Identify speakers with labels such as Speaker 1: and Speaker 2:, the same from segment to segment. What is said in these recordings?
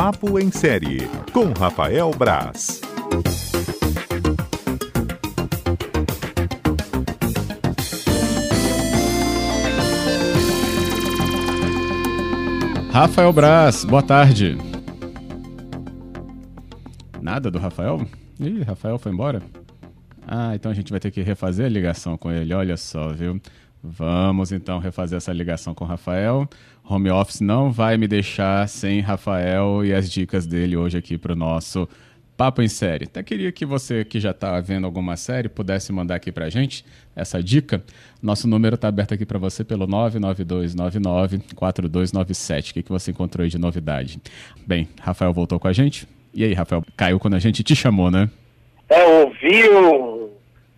Speaker 1: Papo em Série, com Rafael Braz.
Speaker 2: Rafael Braz, boa tarde. Nada do Rafael? Ih, Rafael foi embora? Ah, então a gente vai ter que refazer a ligação com ele, olha só, viu? Vamos então refazer essa ligação com o Rafael. Home Office não vai me deixar sem Rafael e as dicas dele hoje aqui para o nosso Papo em Série. Até queria que você que já está vendo alguma série pudesse mandar aqui para a gente essa dica. Nosso número está aberto aqui para você pelo 992994297. O que, que você encontrou aí de novidade? Bem, Rafael voltou com a gente. E aí, Rafael, caiu quando a gente te chamou, né?
Speaker 3: É, ouviu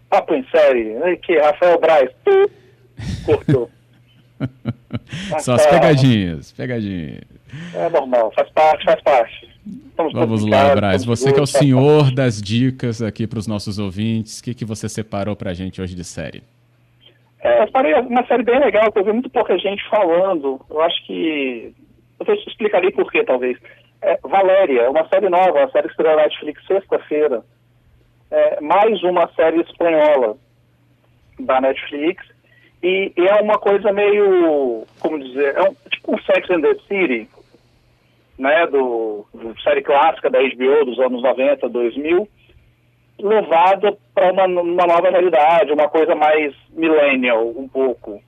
Speaker 3: Papo em Série. Aqui, Rafael Braz. Cortou.
Speaker 2: Só as pegadinhas, pegadinhas.
Speaker 3: É normal, faz parte, faz parte.
Speaker 2: Estamos Vamos lá, Braz. Você que é o senhor das dicas aqui para os nossos ouvintes, o que, que você separou para a gente hoje de série?
Speaker 3: É, eu uma série bem legal, que eu vi muito pouca gente falando. Eu acho que. Eu explicaria por quê, talvez. É, Valéria, uma série nova, uma série que estreou na Netflix sexta-feira. É, mais uma série espanhola da Netflix e, e, é uma coisa meio, como dizer, é um, tipo um Sex and the City, né, do, do, série clássica da HBO dos anos 90, 2000, levada para uma, uma, nova realidade, uma coisa mais millennial, um pouco.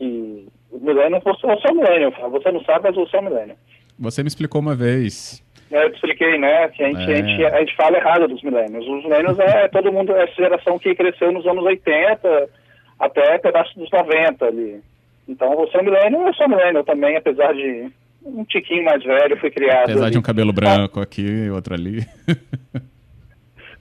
Speaker 3: E millennial, você, você é um millennial, você não sabe, mas você é um millennial.
Speaker 2: Você me explicou uma vez.
Speaker 3: É, eu te expliquei, né, que a gente, é. a, gente, a gente fala errado dos millennials. Os millennials é todo mundo, é essa geração que cresceu nos anos 80, até pedaço dos 90 ali. Então você é milênio, eu sou milênio também, apesar de um tiquinho mais velho, fui criado.
Speaker 2: Apesar ali. de um cabelo branco ah. aqui, outro ali.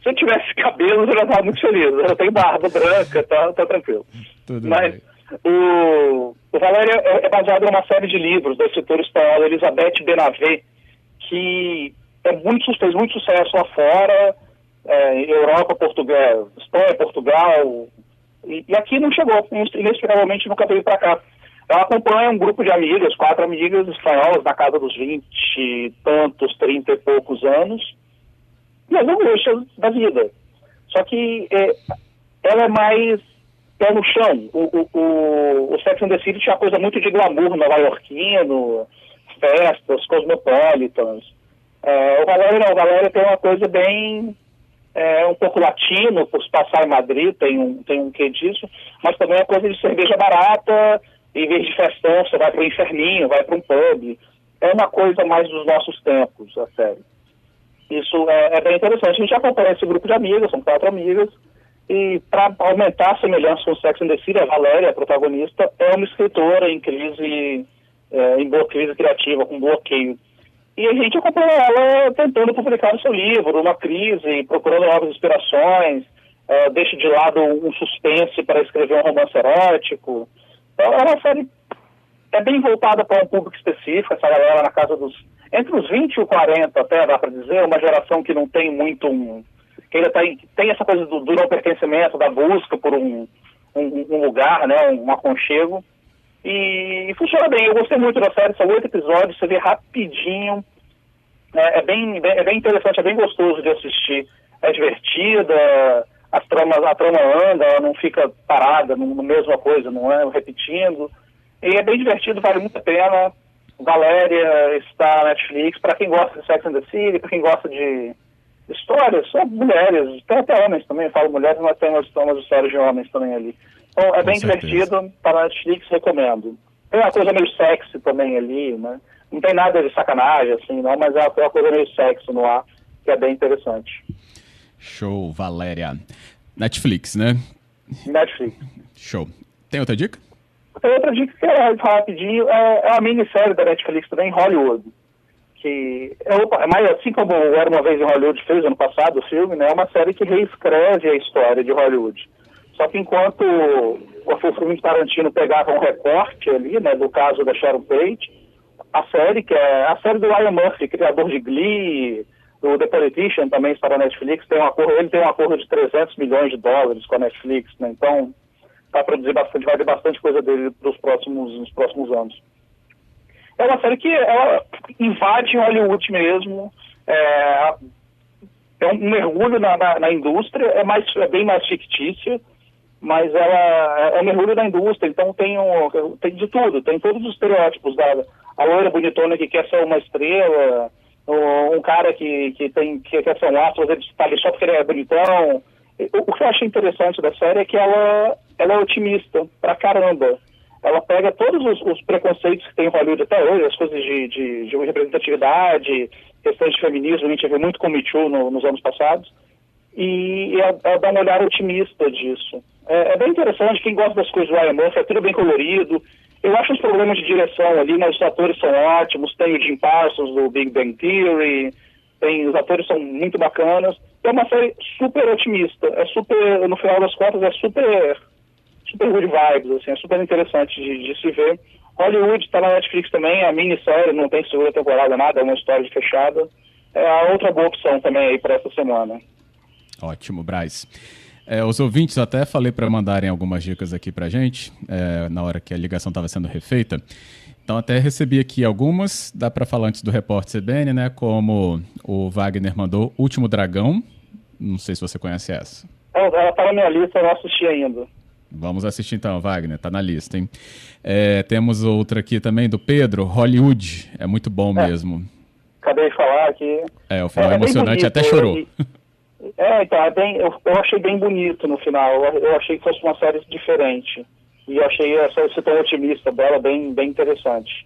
Speaker 3: Se eu tivesse cabelo, eu já estava muito feliz. Eu tenho barba branca, tá, tá tranquilo. Tudo Mas o, o Valério é, é baseado numa série de livros da escritora espanhola Elizabeth Benavé, que é muito, fez muito sucesso lá fora, é, Europa, Portugal, Espanha, Portugal, e, e aqui não chegou, inexplicavelmente nunca veio para cá. Ela acompanha um grupo de amigas, quatro amigas espanholas, na casa dos vinte e tantos, trinta e poucos anos, e as angústias da vida. Só que é, ela é mais pé no chão. O, o, o, o Sex and the City tinha coisa muito de glamour nova-iorquino, festas, cosmopolitans. É, o Valério não, o Valério tem uma coisa bem é um pouco latino, por se passar em Madrid, tem um, tem um quê disso, mas também é coisa de cerveja barata, em vez de festão, você vai para o inferninho, vai para um pub. É uma coisa mais dos nossos tempos, a série. Isso é, é, bem interessante. A gente acompanha esse grupo de amigas, são quatro amigas, e para aumentar a semelhança com o Sex and the City, a Valéria, a protagonista, é uma escritora em crise, é, em boa crise criativa, com bloqueio e a gente acompanha ela tentando publicar o seu livro, uma crise, procurando novas inspirações, uh, deixa de lado um suspense para escrever um romance erótico. Então, é uma série é bem voltada para um público específico, essa galera na casa dos. Entre os 20 e os 40, até dá para dizer, uma geração que não tem muito um. que ainda tem, tem essa coisa do, do não pertencimento, da busca por um, um, um lugar, né, um aconchego. E, funciona bem. Eu gostei muito da série, são oito episódios, você vê rapidinho. É, é bem, é bem interessante, é bem gostoso de assistir. É divertida, as tramas, a trama anda, ela não fica parada no mesma coisa, não é? Repetindo. E é bem divertido, vale muito a pena. Valéria está na Netflix, para quem gosta de Sex and the City, para quem gosta de histórias, só mulheres, tem até homens também, eu falo mulheres, mas tem umas, umas histórias de homens também ali. Então, é bem divertido, para a Netflix recomendo. Tem uma coisa meio sexy também ali, né? Não tem nada de sacanagem, assim, não, mas é uma coisa meio sexy no ar, que é bem interessante.
Speaker 2: Show, Valéria. Netflix, né?
Speaker 3: Netflix.
Speaker 2: Show. Tem outra dica?
Speaker 3: Tem outra dica que é rapidinho, é, é uma minissérie da Netflix também, Hollywood. Que é, é mais assim como Era Uma Vez em Hollywood fez ano passado o filme, né? É uma série que reescreve a história de Hollywood. Só que enquanto o filme Tarantino pegava um recorte ali, né, do caso da Sharon Tate, a série, que é a série do Ryan Murphy, criador de Glee, do The Politician, também está na Netflix, tem um acordo, ele tem um acordo de 300 milhões de dólares com a Netflix, né, então vai produzir bastante, vai ter bastante coisa dele nos próximos, nos próximos anos. é uma série que ela invade Hollywood mesmo. É, é um mergulho na, na, na, indústria, é, mais, é bem mais fictícia, mas ela é um mergulho na indústria, então tem, um, tem de tudo, tem todos os estereótipos da a loira bonitona que quer ser uma estrela, um, cara que, que, tem, que quer ser um astro, ele está ali só porque ele é bonitão. O, o que eu achei interessante da série é que ela, ela é otimista pra caramba ela pega todos os, os, preconceitos que tem em Hollywood até hoje, as coisas de, de, de representatividade, questões de feminismo, a gente vê muito com Me Too no, nos anos passados, e ela, ela, dá uma olhada otimista disso. É, é, bem interessante, quem gosta das coisas do Ryan é tudo bem colorido, eu acho os problemas de direção ali, mas os atores são ótimos, tem o Jim Parsons do Big Bang Theory, tem, os atores são muito bacanas, é uma série super otimista, é super, no final das contas, é super super good vibes, assim, é super interessante de, de se ver. Hollywood está na Netflix também, a minissérie, não tem segunda temporada, nada, é uma história fechada. É a outra boa opção também aí para essa semana.
Speaker 2: Ótimo, Braz. É, os ouvintes até falei para mandarem algumas dicas aqui para gente, é, na hora que a ligação estava sendo refeita. Então até recebi aqui algumas, dá para falar antes do repórter CBN, né? Como o Wagner mandou Último Dragão, não sei se você conhece essa.
Speaker 3: Ela está na minha lista, eu não assisti ainda.
Speaker 2: Vamos assistir então, Wagner, tá na lista, hein? É, temos outra aqui também do Pedro, Hollywood, é muito bom é. mesmo.
Speaker 3: Acabei de falar aqui.
Speaker 2: É, o final é, é emocionante, até chorou.
Speaker 3: É, então, é bem, eu, eu, achei bem bonito no final, eu, eu, achei que fosse uma série diferente. E eu achei essa, esse tom otimista dela bem, bem interessante.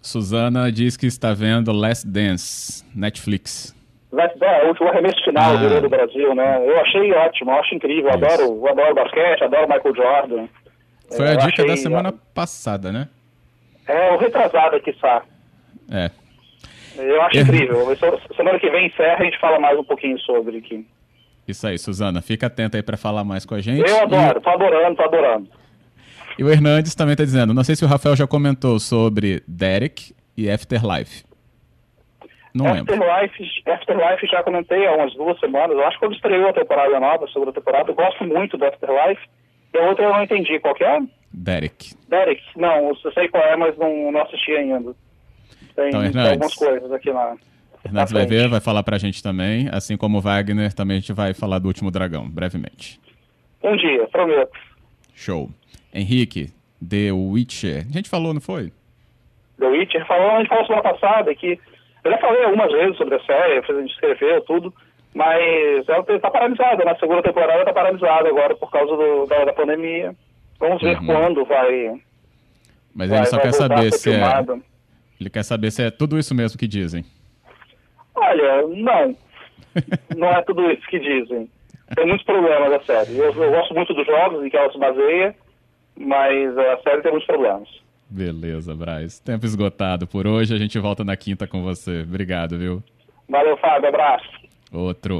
Speaker 2: Suzana diz que está vendo Last Dance, Netflix.
Speaker 3: É, o último arremesso final ah. do Brasil, né? Eu achei ótimo, eu acho incrível. Eu adoro, eu adoro basquete, adoro Michael Jordan.
Speaker 2: Foi a dica achei, da semana passada, né?
Speaker 3: É, o retrasado aqui, está.
Speaker 2: É.
Speaker 3: Eu acho é. incrível. Semana que vem encerra a gente fala mais um pouquinho sobre aqui.
Speaker 2: Isso aí, Suzana. Fica atenta aí para falar mais com a gente.
Speaker 3: Eu adoro, e... tô adorando, tô adorando.
Speaker 2: E o Hernandes também está dizendo, não sei se o Rafael já comentou sobre Derek e Afterlife. Não
Speaker 3: Afterlife, lembro. Afterlife já comentei há umas duas semanas. Eu acho que quando estreou a temporada nova, a segunda temporada, eu gosto muito do Afterlife. E a outra eu não entendi. Qual que é?
Speaker 2: Derek.
Speaker 3: Derek. Não, eu sei qual é, mas não, não assisti ainda. Tem, então, tem algumas coisas aqui na...
Speaker 2: Hernandes vai ver, vai falar pra gente também. Assim como o Wagner, também a gente vai falar do Último Dragão, brevemente.
Speaker 3: Um dia, prometo.
Speaker 2: Show. Henrique, The Witcher. A gente falou, não foi?
Speaker 3: The Witcher, falou, a gente falou semana passada que eu já falei algumas vezes sobre a série, a gente escreveu tudo, mas ela está paralisada, na né? segunda temporada está paralisada agora por causa do, da, da, pandemia. Vamos ver uhum. quando vai.
Speaker 2: Mas vai, ele só quer saber se é. Ele quer saber se é tudo isso mesmo que dizem.
Speaker 3: Olha, não. não é tudo isso que dizem. Tem muitos problemas a série. Eu, eu gosto muito dos jogos em que ela se baseia, mas a série tem muitos problemas.
Speaker 2: Beleza, Braz. Tempo esgotado por hoje. A gente volta na quinta com você. Obrigado, viu?
Speaker 3: Valeu, Fábio. Abraço.
Speaker 2: Outro.